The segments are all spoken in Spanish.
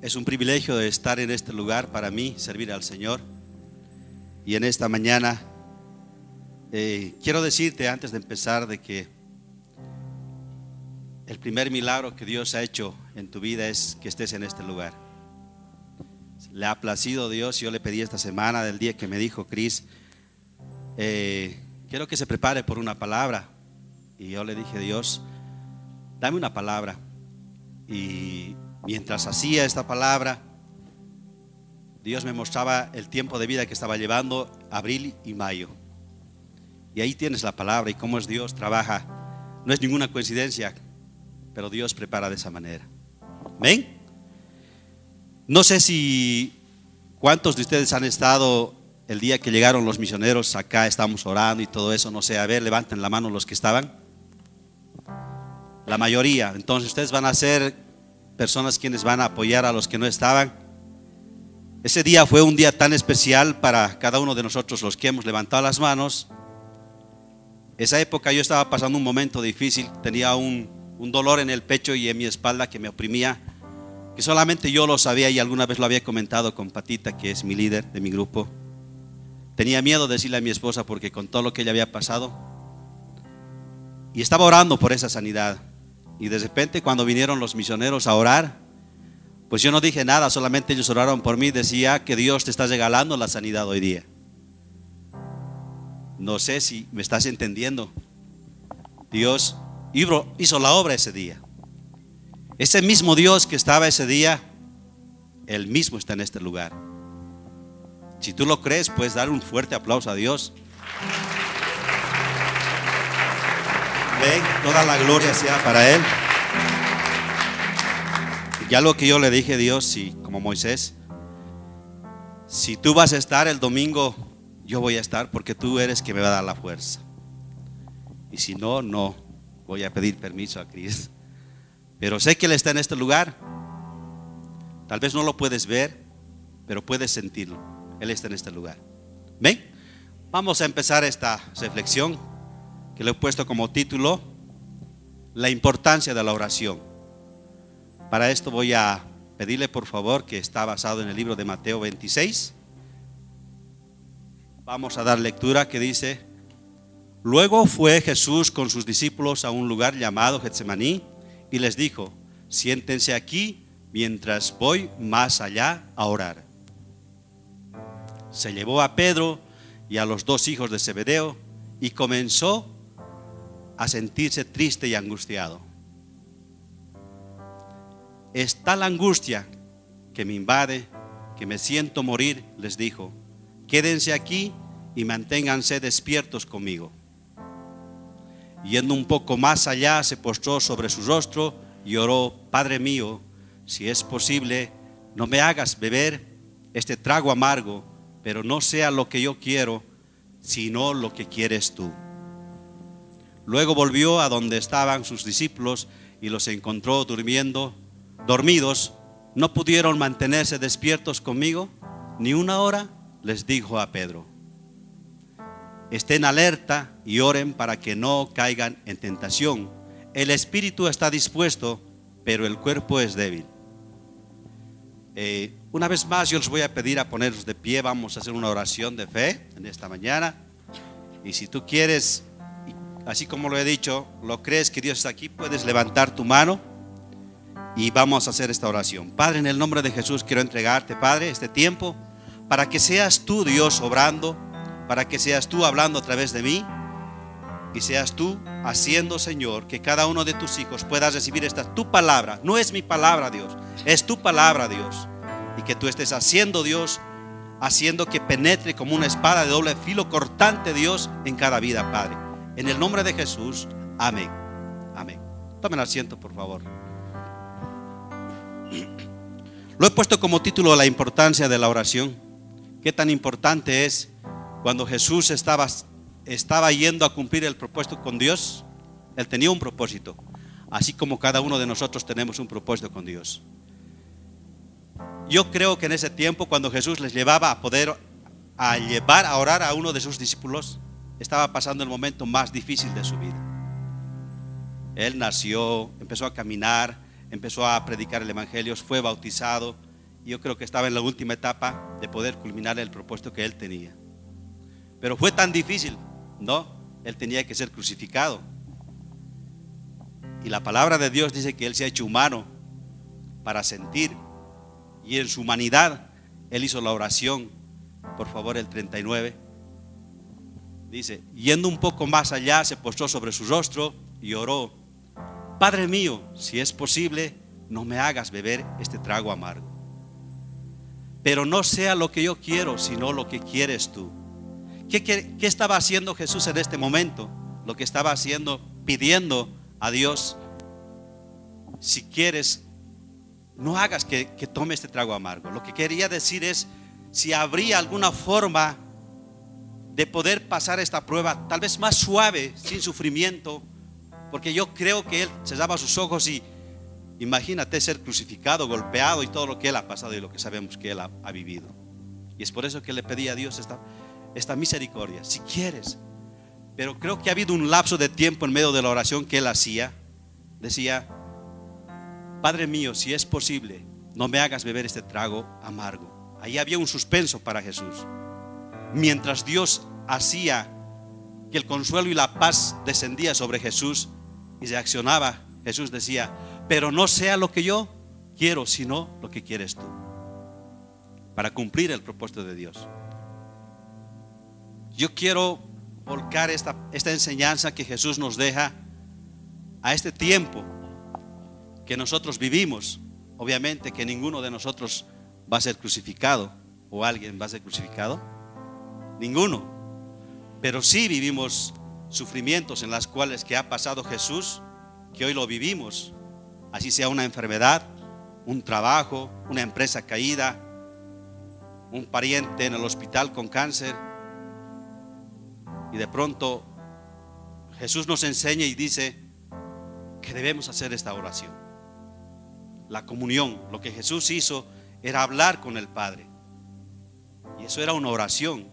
Es un privilegio de estar en este lugar para mí, servir al Señor. Y en esta mañana eh, quiero decirte antes de empezar de que el primer milagro que Dios ha hecho en tu vida es que estés en este lugar. Le ha placido Dios. Yo le pedí esta semana, del día que me dijo Cris, eh, quiero que se prepare por una palabra. Y yo le dije, Dios, dame una palabra. Y mientras hacía esta palabra, Dios me mostraba el tiempo de vida que estaba llevando abril y mayo. Y ahí tienes la palabra y cómo es Dios trabaja. No es ninguna coincidencia, pero Dios prepara de esa manera. ¿Ven? No sé si cuántos de ustedes han estado el día que llegaron los misioneros acá, estamos orando y todo eso, no sé, a ver, levanten la mano los que estaban. La mayoría. Entonces ustedes van a ser personas quienes van a apoyar a los que no estaban. Ese día fue un día tan especial para cada uno de nosotros los que hemos levantado las manos. Esa época yo estaba pasando un momento difícil, tenía un, un dolor en el pecho y en mi espalda que me oprimía, que solamente yo lo sabía y alguna vez lo había comentado con Patita, que es mi líder de mi grupo. Tenía miedo de decirle a mi esposa porque con todo lo que ella había pasado. Y estaba orando por esa sanidad. Y de repente cuando vinieron los misioneros a orar, pues yo no dije nada, solamente ellos oraron por mí, decía que Dios te está regalando la sanidad hoy día. No sé si me estás entendiendo. Dios hizo la obra ese día. Ese mismo Dios que estaba ese día, Él mismo está en este lugar. Si tú lo crees, puedes dar un fuerte aplauso a Dios. Toda la gloria sea para Él. Y algo que yo le dije a Dios, si, como Moisés, si tú vas a estar el domingo, yo voy a estar porque tú eres que me va a dar la fuerza. Y si no, no, voy a pedir permiso a Cristo. Pero sé que Él está en este lugar. Tal vez no lo puedes ver, pero puedes sentirlo. Él está en este lugar. ¿Ven? Vamos a empezar esta reflexión que le he puesto como título La importancia de la oración. Para esto voy a pedirle por favor que está basado en el libro de Mateo 26. Vamos a dar lectura que dice, luego fue Jesús con sus discípulos a un lugar llamado Getsemaní y les dijo, siéntense aquí mientras voy más allá a orar. Se llevó a Pedro y a los dos hijos de Zebedeo y comenzó a sentirse triste y angustiado. Es tal angustia que me invade, que me siento morir, les dijo, quédense aquí y manténganse despiertos conmigo. Yendo un poco más allá, se postró sobre su rostro y oró, Padre mío, si es posible, no me hagas beber este trago amargo, pero no sea lo que yo quiero, sino lo que quieres tú. Luego volvió a donde estaban sus discípulos y los encontró durmiendo, dormidos. ¿No pudieron mantenerse despiertos conmigo? Ni una hora, les dijo a Pedro. Estén alerta y oren para que no caigan en tentación. El espíritu está dispuesto, pero el cuerpo es débil. Eh, una vez más yo les voy a pedir a ponernos de pie, vamos a hacer una oración de fe en esta mañana. Y si tú quieres así como lo he dicho, lo crees que Dios está aquí, puedes levantar tu mano y vamos a hacer esta oración. Padre, en el nombre de Jesús quiero entregarte, Padre, este tiempo para que seas tú, Dios, obrando, para que seas tú hablando a través de mí y seas tú haciendo, Señor, que cada uno de tus hijos pueda recibir esta tu palabra. No es mi palabra, Dios, es tu palabra, Dios. Y que tú estés haciendo, Dios, haciendo que penetre como una espada de doble filo cortante, Dios, en cada vida, Padre. En el nombre de Jesús, amén. Amén. Tomen asiento, por favor. Lo he puesto como título la importancia de la oración. qué tan importante es cuando Jesús estaba, estaba yendo a cumplir el propósito con Dios. Él tenía un propósito, así como cada uno de nosotros tenemos un propósito con Dios. Yo creo que en ese tiempo, cuando Jesús les llevaba a poder a llevar a orar a uno de sus discípulos, estaba pasando el momento más difícil de su vida. Él nació, empezó a caminar, empezó a predicar el Evangelio, fue bautizado. Y yo creo que estaba en la última etapa de poder culminar el propósito que él tenía. Pero fue tan difícil, ¿no? Él tenía que ser crucificado. Y la palabra de Dios dice que Él se ha hecho humano para sentir. Y en su humanidad, Él hizo la oración. Por favor, el 39. Dice, yendo un poco más allá, se postró sobre su rostro y oró. Padre mío, si es posible, no me hagas beber este trago amargo. Pero no sea lo que yo quiero, sino lo que quieres tú. ¿Qué, qué, qué estaba haciendo Jesús en este momento? Lo que estaba haciendo, pidiendo a Dios, si quieres, no hagas que, tome este trago amargo. Lo que quería decir es, si habría alguna forma de poder pasar esta prueba, tal vez más suave, sin sufrimiento, porque yo creo que él se daba sus ojos y imagínate ser crucificado, golpeado y todo lo que él ha pasado y lo que sabemos que él ha, vivido. Y es por eso que le pedí a Dios esta, esta misericordia, si quieres, pero creo que ha habido un lapso de tiempo en medio de la oración que él hacía. Decía, Padre mío, si es posible, no me hagas beber este trago amargo. Ahí había un suspenso para Jesús. Mientras Dios hacía que el consuelo y la paz descendía sobre Jesús y reaccionaba, Jesús decía, pero no sea lo que yo quiero, sino lo que quieres tú. Para cumplir el propósito de Dios. Yo quiero volcar esta, esta enseñanza que Jesús nos deja a este tiempo que nosotros vivimos. Obviamente que ninguno de nosotros va a ser crucificado o alguien va a ser crucificado. Ninguno. Pero sí vivimos sufrimientos en las cuales que ha pasado Jesús, que hoy lo vivimos. Así sea una enfermedad, un trabajo, una empresa caída, un pariente en el hospital con cáncer, y de pronto Jesús nos enseña y dice que debemos hacer esta oración. La comunión, lo que Jesús hizo era hablar con el Padre. Y eso era una oración.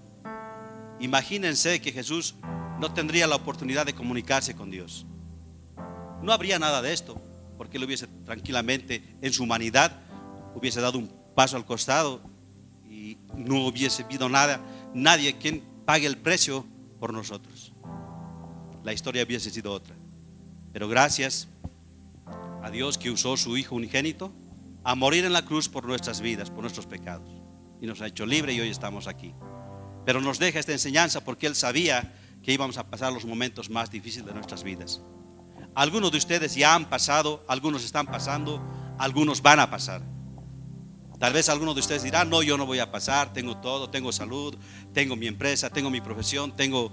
Imagínense que Jesús no tendría la oportunidad de comunicarse con Dios. No habría nada de esto, porque él hubiese tranquilamente en su humanidad hubiese dado un paso al costado y no hubiese habido nada, nadie quien pague el precio por nosotros. La historia hubiese sido otra. Pero gracias a Dios que usó su Hijo unigénito a morir en la cruz por nuestras vidas, por nuestros pecados. Y nos ha hecho libre y hoy estamos aquí. Pero nos deja esta enseñanza porque Él sabía que íbamos a pasar los momentos más difíciles de nuestras vidas. Algunos de ustedes ya han pasado, algunos están pasando, algunos van a pasar. Tal vez algunos de ustedes dirán, no, yo no voy a pasar, tengo todo, tengo salud, tengo mi empresa, tengo mi profesión, tengo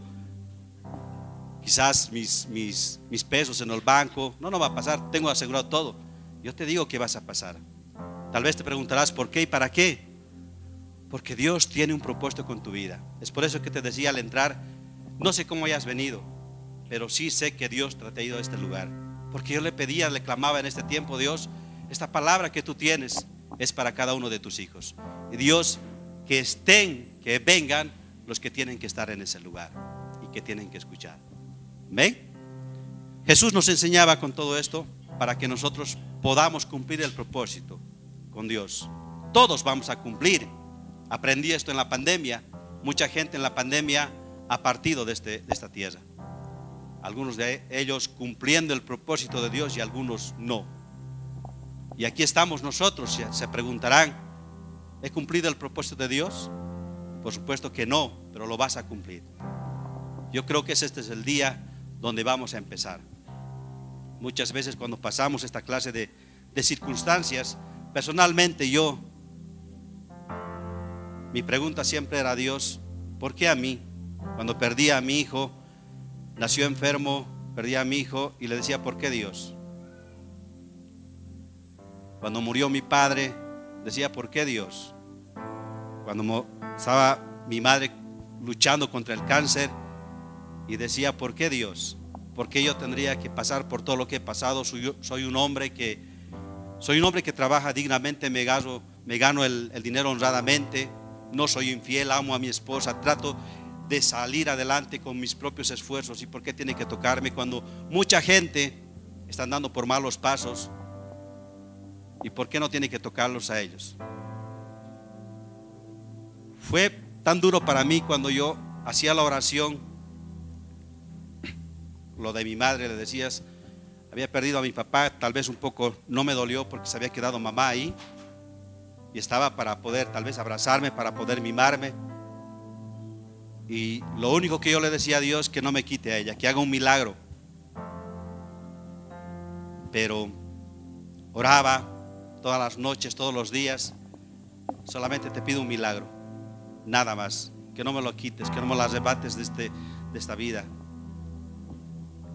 quizás mis, mis, mis pesos en el banco. No, no va a pasar, tengo asegurado todo. Yo te digo que vas a pasar. Tal vez te preguntarás por qué y para qué. Porque Dios tiene un propósito con tu vida. Es por eso que te decía al entrar, no sé cómo hayas venido, pero sí sé que Dios te ha traído a este lugar. Porque yo le pedía, le clamaba en este tiempo, Dios, esta palabra que tú tienes, es para cada uno de tus hijos. Y Dios, que estén, que vengan los que tienen que estar en ese lugar y que tienen que escuchar. ¿Ven? Jesús nos enseñaba con todo esto para que nosotros podamos cumplir el propósito con Dios. Todos vamos a cumplir. Aprendí esto en la pandemia. Mucha gente en la pandemia ha partido de, este, de esta tierra. Algunos de ellos cumpliendo el propósito de Dios y algunos no. Y aquí estamos nosotros, se preguntarán, ¿he cumplido el propósito de Dios? Por supuesto que no, pero lo vas a cumplir. Yo creo que este es el día donde vamos a empezar. Muchas veces cuando pasamos esta clase de, de circunstancias, personalmente yo, mi pregunta siempre era Dios, ¿por qué a mí? Cuando perdí a mi hijo, nació enfermo, perdí a mi hijo y le decía, ¿por qué Dios? Cuando murió mi padre, decía, ¿por qué Dios? cuando estaba mi madre luchando contra el cáncer y decía, ¿por qué Dios? ¿Por qué yo tendría que pasar por todo lo que he pasado? Soy, un hombre que soy un hombre que trabaja dignamente, me gano, el dinero honradamente, no soy infiel, amo a mi esposa, trato de salir adelante con mis propios esfuerzos. ¿Y por qué tiene que tocarme cuando mucha gente está andando por malos pasos? ¿Y por qué no tiene que tocarlos a ellos? Fue tan duro para mí cuando yo hacía la oración, lo de mi madre, le decías, había perdido a mi papá, tal vez un poco no me dolió porque se había quedado mamá ahí y estaba para poder tal vez abrazarme, para poder mimarme. Y lo único que yo le decía a Dios que no me quite a ella, que haga un milagro. Pero oraba todas las noches, todos los días, solamente te pido un milagro, nada más, que no me lo quites, que no me lo arrebates de, este, de esta vida.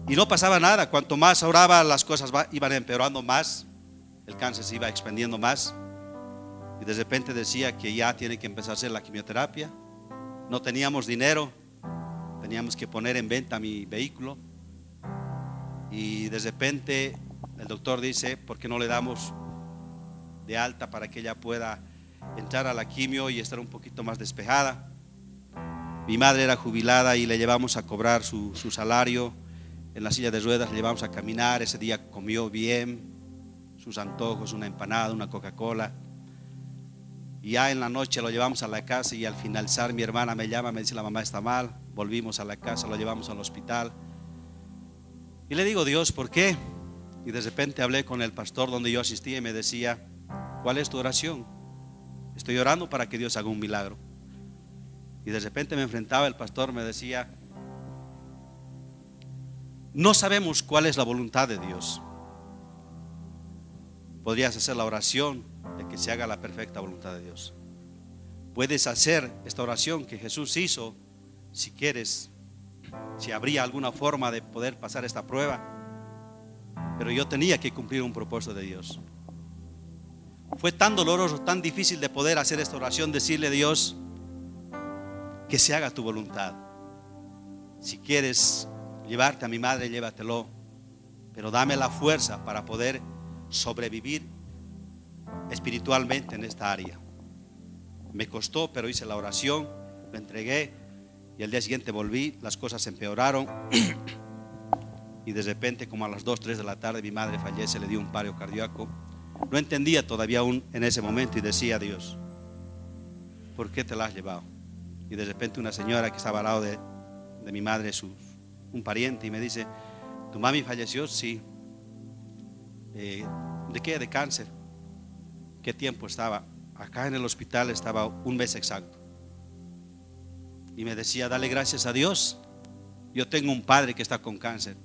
Y no pasaba nada. Cuanto más oraba, las cosas iban empeorando más. El cáncer se iba expandiendo más. De repente decía que ya tiene que empezar a hacer la quimioterapia. No teníamos dinero. Teníamos que poner en venta mi vehículo. Y de repente el doctor dice, ¿por qué no le damos de alta para que ella pueda entrar a la quimio y estar un poquito más despejada? Mi madre era jubilada y le llevamos a cobrar su, su salario en la silla de ruedas, le llevamos a caminar, ese día comió bien, sus antojos, una empanada, una Coca-Cola. Ya en la noche lo llevamos a la casa y al finalizar mi hermana me llama, me dice la mamá está mal, volvimos a la casa, lo llevamos al hospital. Y le digo, Dios, ¿por qué? Y de repente hablé con el pastor donde yo asistía y me decía, ¿cuál es tu oración? Estoy orando para que Dios haga un milagro. Y de repente me enfrentaba el pastor, me decía, no sabemos cuál es la voluntad de Dios. Podrías hacer la oración de que se haga la perfecta voluntad de Dios. Puedes hacer esta oración que Jesús hizo si quieres, si habría alguna forma de poder pasar esta prueba. Pero yo tenía que cumplir un propósito de Dios. Fue tan doloroso, tan difícil de poder hacer esta oración, decirle a Dios que se haga tu voluntad. Si quieres llevarte a mi madre, llévatelo. Pero dame la fuerza para poder sobrevivir espiritualmente en esta área. Me costó, pero hice la oración, lo entregué y el día siguiente volví, las cosas empeoraron y de repente como a las 2, 3 de la tarde mi madre fallece, le dio un paro cardíaco. No entendía todavía aún en ese momento y decía Dios, ¿por qué te la has llevado? Y de repente una señora que estaba al lado de, de mi madre, sus un pariente y me dice, ¿tu mami falleció? Sí. Eh, ¿De qué? De cáncer. ¿Qué tiempo estaba? Acá en el hospital estaba un mes exacto. Y me decía, dale gracias a Dios. Yo tengo un padre que está con cáncer.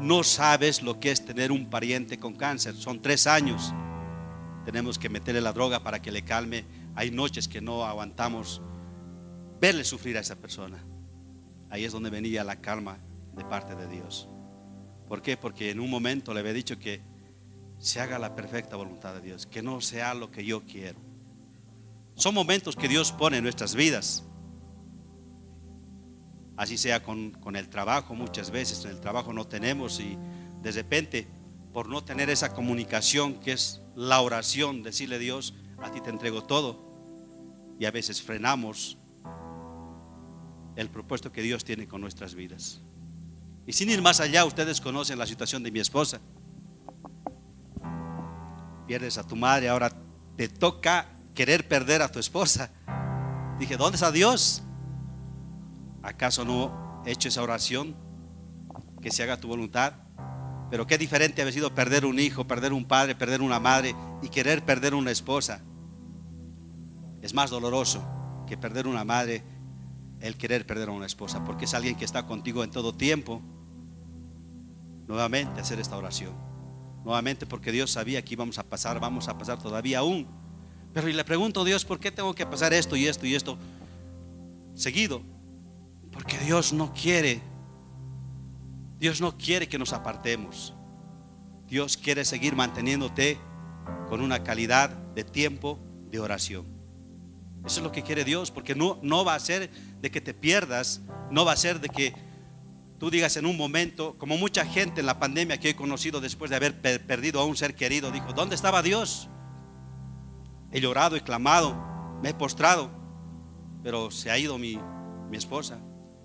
No sabes lo que es tener un pariente con cáncer. Son tres años. Tenemos que meterle la droga para que le calme. Hay noches que no aguantamos verle sufrir a esa persona. Ahí es donde venía la calma de parte de Dios. ¿Por qué? Porque en un momento le había dicho que se haga la perfecta voluntad de Dios, que no sea lo que yo quiero. Son momentos que Dios pone en nuestras vidas. Así sea con, con, el trabajo, muchas veces en el trabajo no tenemos y de repente, por no tener esa comunicación que es la oración, decirle a Dios, a ti te entrego todo, y a veces frenamos el propósito que Dios tiene con nuestras vidas. Y sin ir más allá, ustedes conocen la situación de mi esposa. Pierdes a tu madre, ahora te toca querer perder a tu esposa. Dije, ¿dónde está Dios? ¿Acaso no he hecho esa oración? Que se haga tu voluntad. Pero qué diferente ha sido perder un hijo, perder un padre, perder una madre y querer perder una esposa. Es más doloroso que perder una madre el querer perder a una esposa, porque es alguien que está contigo en todo tiempo. Nuevamente hacer esta oración. Nuevamente porque Dios sabía que íbamos a pasar, vamos a pasar todavía aún. Pero y le pregunto a Dios, ¿por qué tengo que pasar esto y esto y esto seguido? Porque Dios no quiere, Dios no quiere que nos apartemos. Dios quiere seguir manteniéndote con una calidad de tiempo de oración. Eso es lo que quiere Dios, porque no, no va a ser de que te pierdas, no va a ser de que tú digas en un momento, como mucha gente en la pandemia que he conocido después de haber perdido a un ser querido, dijo, ¿dónde estaba Dios? He llorado, he clamado, me he postrado, pero se ha ido mi, mi esposa,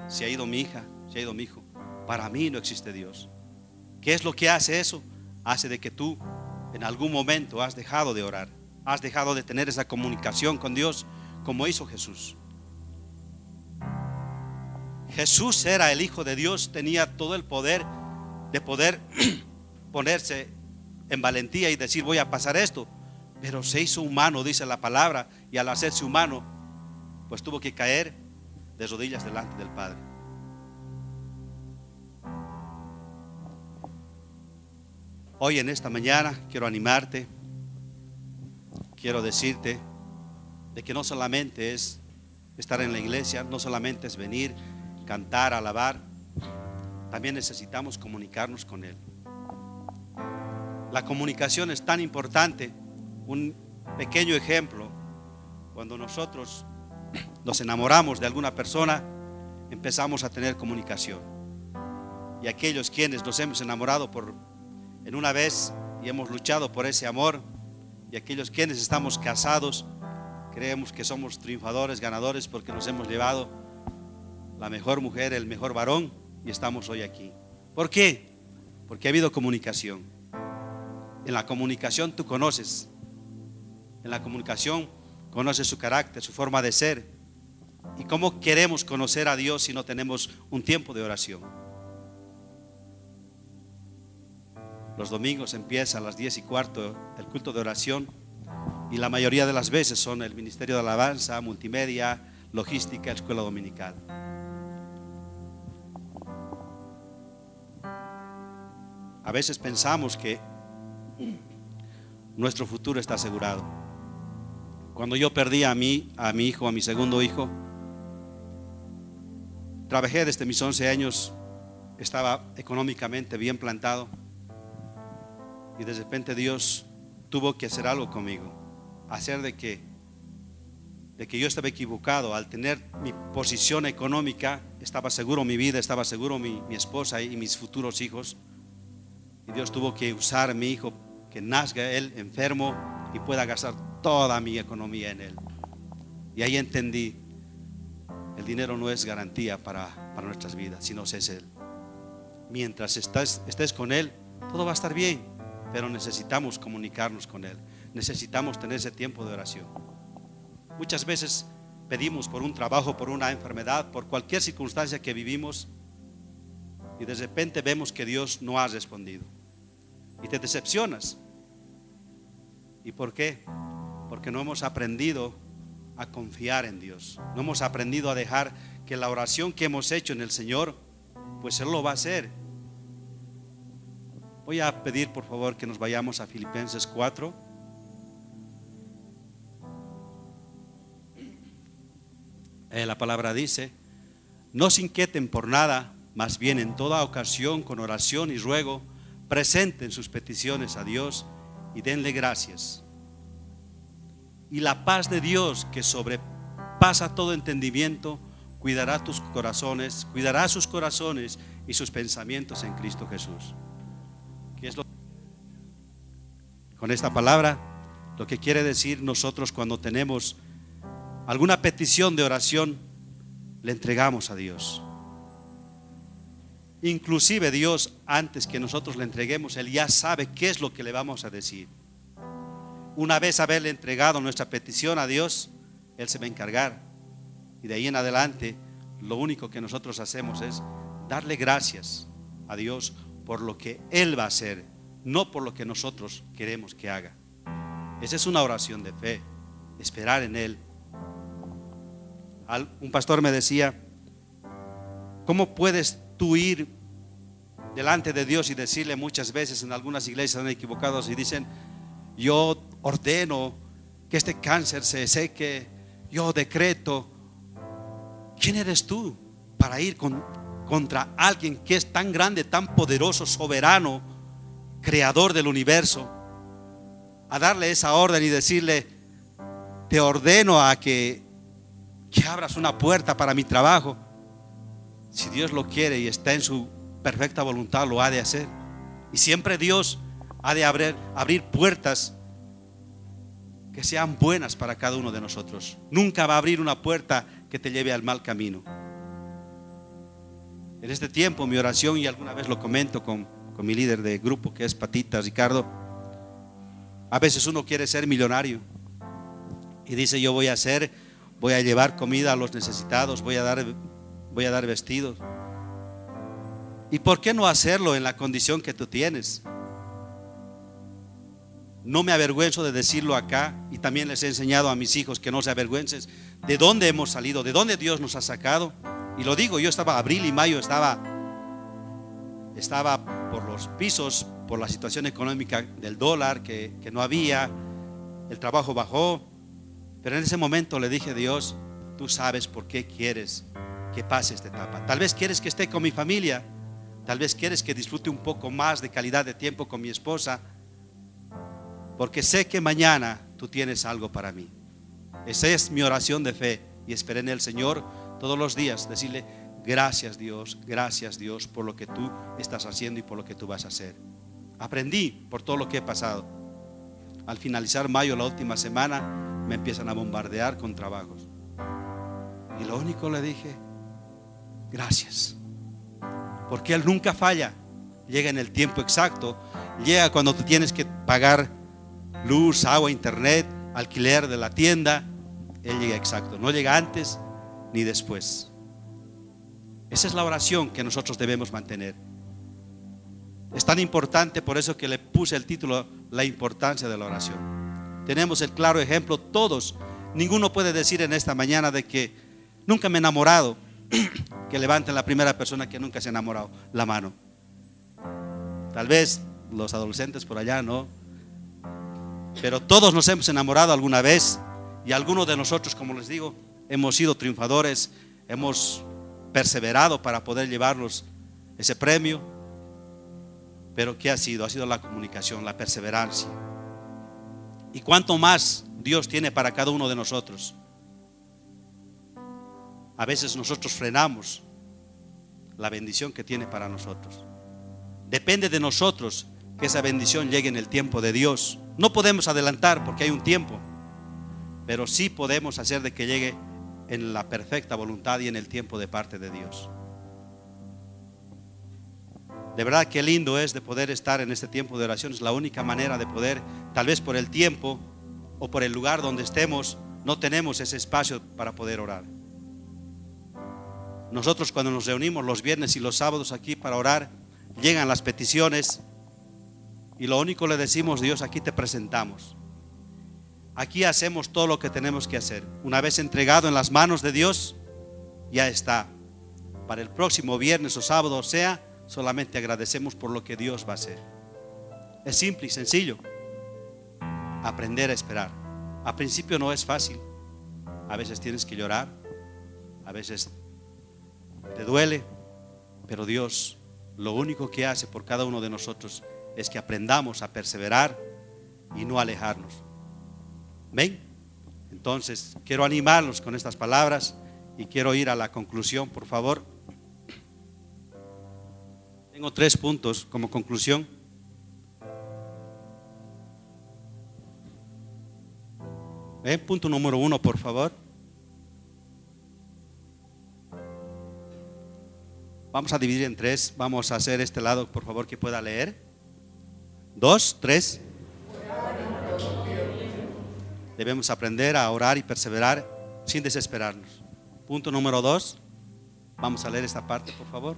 se ha ido mi hija, se ha ido mi hijo. Para mí no existe Dios. ¿Qué es lo que hace eso? Hace de que tú en algún momento has dejado de orar, has dejado de tener esa comunicación con Dios como hizo Jesús. Jesús era el Hijo de Dios, tenía todo el poder de poder ponerse en valentía y decir voy a pasar esto, pero se hizo humano, dice la palabra, y al hacerse humano, pues tuvo que caer de rodillas delante del Padre. Hoy en esta mañana quiero animarte, quiero decirte de que no solamente es estar en la iglesia, no solamente es venir, cantar, alabar, también necesitamos comunicarnos con Él. La comunicación es tan importante. Un pequeño ejemplo, cuando nosotros nos enamoramos de alguna persona, empezamos a tener comunicación. Y aquellos quienes nos hemos enamorado por en una vez y hemos luchado por ese amor, y aquellos quienes estamos casados, creemos que somos triunfadores, ganadores, porque nos hemos llevado la mejor mujer, el mejor varón, y estamos hoy aquí. ¿Por qué? Porque ha habido comunicación. En la comunicación tú conoces. En la comunicación conoces su carácter, su forma de ser. ¿Y cómo queremos conocer a Dios si no tenemos un tiempo de oración? Los domingos empieza a las 10 y cuarto el culto de oración y la mayoría de las veces son el Ministerio de Alabanza, Multimedia, Logística, Escuela Dominical. A veces pensamos que nuestro futuro está asegurado. Cuando yo perdí a mí, a mi hijo, a mi segundo hijo, trabajé desde mis 11 años, estaba económicamente bien plantado y de repente Dios tuvo que hacer algo conmigo hacer de que, de que yo estaba equivocado. Al tener mi posición económica, estaba seguro mi vida, estaba seguro mi, mi esposa y mis futuros hijos. Y Dios tuvo que usar a mi hijo, que nazca él enfermo y pueda gastar toda mi economía en él. Y ahí entendí, el dinero no es garantía para, nuestras vidas, sino es Él. Mientras estés con Él, todo va a estar bien, pero necesitamos comunicarnos con Él necesitamos tener ese tiempo de oración. Muchas veces pedimos por un trabajo, por una enfermedad, por cualquier circunstancia que vivimos y de repente vemos que Dios no ha respondido. Y te decepcionas. ¿Y por qué? Porque no hemos aprendido a confiar en Dios. No hemos aprendido a dejar que la oración que hemos hecho en el Señor, pues Él lo va a hacer. Voy a pedir por favor que nos vayamos a Filipenses 4. Eh, la palabra dice, no se inquieten por nada, más bien en toda ocasión con oración y ruego, presenten sus peticiones a Dios y denle gracias. Y la paz de Dios que sobrepasa todo entendimiento, cuidará tus corazones, cuidará sus corazones y sus pensamientos en Cristo Jesús. es lo? Con esta palabra, lo que quiere decir nosotros cuando tenemos alguna petición de oración, le entregamos a Dios. Inclusive Dios, antes que nosotros le entreguemos, Él ya sabe qué es lo que le vamos a decir. Una vez haberle entregado nuestra petición a Dios, Él se va a encargar. Y de ahí en adelante, lo único que nosotros hacemos es darle gracias a Dios por lo que Él va a hacer, no por lo que nosotros queremos que haga. Esa es una oración de fe, esperar en Él un pastor me decía, ¿cómo puedes tú ir delante de Dios y decirle muchas veces en algunas iglesias han equivocado y dicen, yo ordeno que este cáncer se seque, yo decreto. ¿Quién eres tú para ir contra alguien que es tan grande, tan poderoso, soberano, creador del universo? A darle esa orden y decirle, te ordeno a que que abras una puerta para mi trabajo. Si Dios lo quiere y está en su perfecta voluntad, lo ha de hacer. Y siempre Dios ha de abrir, puertas que sean buenas para cada uno de nosotros. Nunca va a abrir una puerta que te lleve al mal camino. En este tiempo mi oración, y alguna vez lo comento con, con mi líder de grupo que es Patita, Ricardo, a veces uno quiere ser millonario y dice yo voy a hacer, voy a llevar comida a los necesitados, voy a dar, voy a dar vestidos. ¿Y por qué no hacerlo en la condición que tú tienes? No me avergüenzo de decirlo acá y también les he enseñado a mis hijos que no se avergüencen de dónde hemos salido, de dónde Dios nos ha sacado. Y lo digo, yo estaba abril y mayo, estaba, estaba por los pisos, por la situación económica del dólar que, que no había, el trabajo bajó. Pero en ese momento le dije a Dios, tú sabes por qué quieres que pase esta etapa. Tal vez quieres que esté con mi familia, tal vez quieres que disfrute un poco más de calidad de tiempo con mi esposa, porque sé que mañana tú tienes algo para mí. Esa es mi oración de fe y esperé en el Señor todos los días decirle, gracias Dios, gracias Dios por lo que tú estás haciendo y por lo que tú vas a hacer. Aprendí por todo lo que he pasado. Al finalizar mayo, la última semana, me empiezan a bombardear con trabajos. Y lo único le dije, gracias. Porque Él nunca falla. Llega en el tiempo exacto. Llega cuando tú tienes que pagar luz, agua, internet, alquiler de la tienda, Él llega exacto. No llega antes ni después. Esa es la oración que nosotros debemos mantener. Es tan importante por eso que le puse el título La importancia de la oración. Tenemos el claro ejemplo todos. Ninguno puede decir en esta mañana de que nunca me he enamorado. Que levanten la primera persona que nunca se ha enamorado la mano. Tal vez los adolescentes por allá, ¿no? Pero todos nos hemos enamorado alguna vez y algunos de nosotros, como les digo, hemos sido triunfadores, hemos perseverado para poder llevarnos ese premio. Pero ¿qué ha sido? Ha sido la comunicación, la perseverancia. ¿Y cuánto más Dios tiene para cada uno de nosotros? A veces nosotros frenamos la bendición que tiene para nosotros. Depende de nosotros que esa bendición llegue en el tiempo de Dios. No podemos adelantar porque hay un tiempo, pero sí podemos hacer de que llegue en la perfecta voluntad y en el tiempo de parte de Dios. De verdad que lindo es de poder estar en este tiempo de oración. Es la única manera de poder, tal vez por el tiempo o por el lugar donde estemos, no tenemos ese espacio para poder orar. Nosotros cuando nos reunimos los viernes y los sábados aquí para orar, llegan las peticiones y lo único le decimos, Dios, aquí te presentamos. Aquí hacemos todo lo que tenemos que hacer. Una vez entregado en las manos de Dios, ya está. Para el próximo viernes o sábado, sea, solamente agradecemos por lo que Dios va a hacer. Es simple y sencillo. Aprender a esperar. A principio no es fácil. A veces tienes que llorar. A veces te duele. Pero Dios lo único que hace por cada uno de nosotros es que aprendamos a perseverar y no alejarnos. ¿Ven? Entonces, quiero animarlos con estas palabras y quiero ir a la conclusión, por favor. Tengo tres puntos como conclusión. ¿Ven? Punto número uno, por favor. Vamos a dividir en tres. Vamos a hacer este lado, por favor, que pueda leer. Dos, tres. Debemos aprender a orar y perseverar sin desesperarnos. Punto número dos. Vamos a leer esta parte, por favor.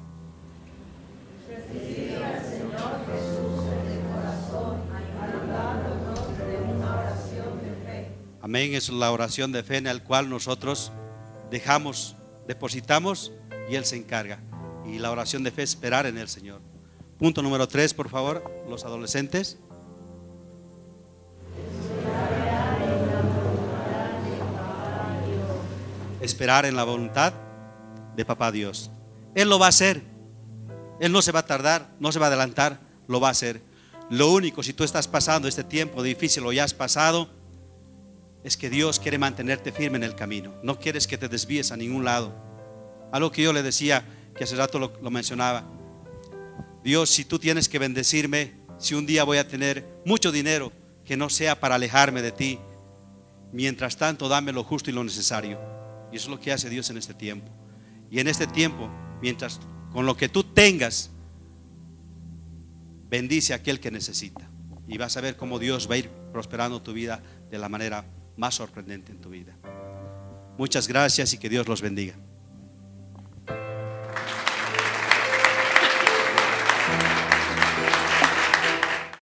Amén, es la oración de fe en la cual nosotros dejamos, depositamos y Él se encarga. Y la oración de fe es esperar en el Señor. Punto número tres, por favor, los adolescentes. Esperar en la voluntad de papá Dios. Él lo va a hacer. Él no se va a tardar, no se va a adelantar, lo va a hacer. Lo único, si tú estás pasando este tiempo difícil o ya has pasado, es que Dios quiere mantenerte firme en el camino. No quieres que te desvíes a ningún lado. Algo que yo le decía, que hace rato lo, lo mencionaba. Dios, si tú tienes que bendecirme, si un día voy a tener mucho dinero, que no sea para alejarme de ti. Mientras tanto, dame lo justo y lo necesario. Y eso es lo que hace Dios en este tiempo. Y en este tiempo, mientras con lo que tú tengas, bendice a aquel que necesita. Y vas a ver cómo Dios va a ir prosperando tu vida de la manera más sorprendente en tu vida. Muchas gracias y que Dios los bendiga.